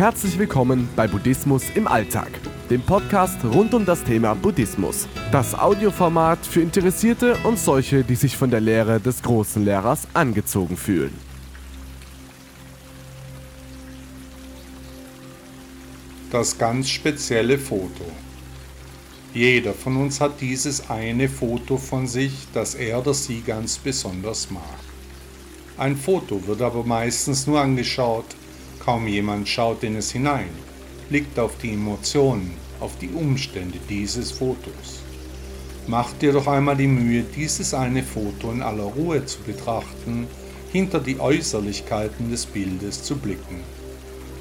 Herzlich willkommen bei Buddhismus im Alltag, dem Podcast rund um das Thema Buddhismus. Das Audioformat für Interessierte und solche, die sich von der Lehre des großen Lehrers angezogen fühlen. Das ganz spezielle Foto. Jeder von uns hat dieses eine Foto von sich, das er oder sie ganz besonders mag. Ein Foto wird aber meistens nur angeschaut, Kaum jemand schaut in es hinein, blickt auf die Emotionen, auf die Umstände dieses Fotos. Mach dir doch einmal die Mühe, dieses eine Foto in aller Ruhe zu betrachten, hinter die Äußerlichkeiten des Bildes zu blicken.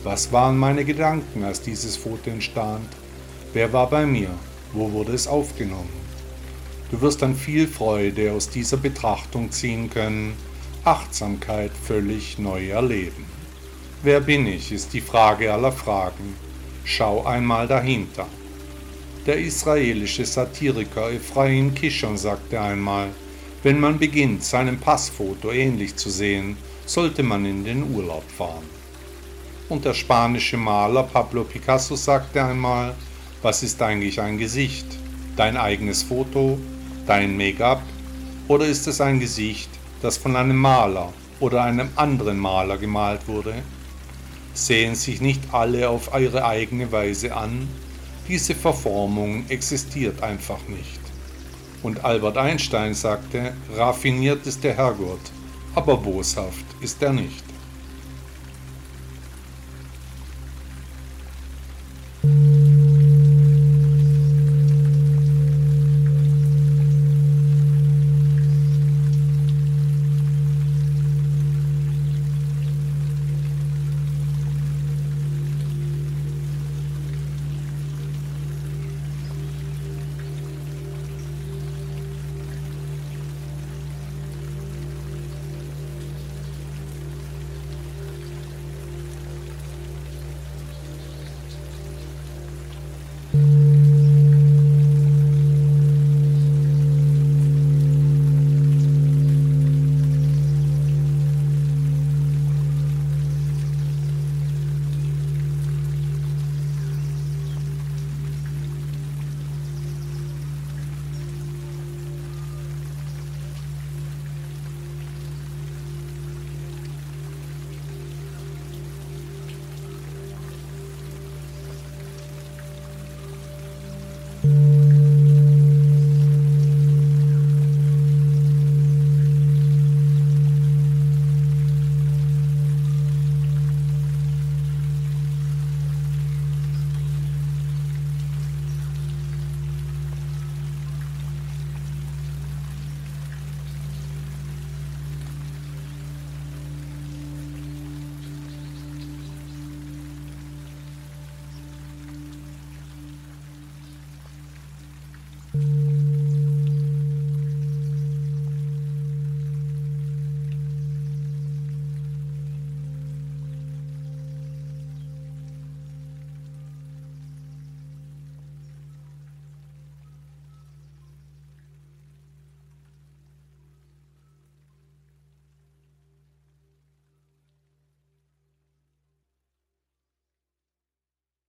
Was waren meine Gedanken, als dieses Foto entstand? Wer war bei mir? Wo wurde es aufgenommen? Du wirst dann viel Freude aus dieser Betrachtung ziehen können, Achtsamkeit völlig neu erleben. Wer bin ich, ist die Frage aller Fragen. Schau einmal dahinter. Der israelische Satiriker Ephraim Kishon sagte einmal, wenn man beginnt, seinem Passfoto ähnlich zu sehen, sollte man in den Urlaub fahren. Und der spanische Maler Pablo Picasso sagte einmal, was ist eigentlich ein Gesicht? Dein eigenes Foto? Dein Make-up? Oder ist es ein Gesicht, das von einem Maler oder einem anderen Maler gemalt wurde? Sehen sich nicht alle auf ihre eigene Weise an, diese Verformung existiert einfach nicht. Und Albert Einstein sagte, raffiniert ist der Herrgott, aber boshaft ist er nicht. Thank you.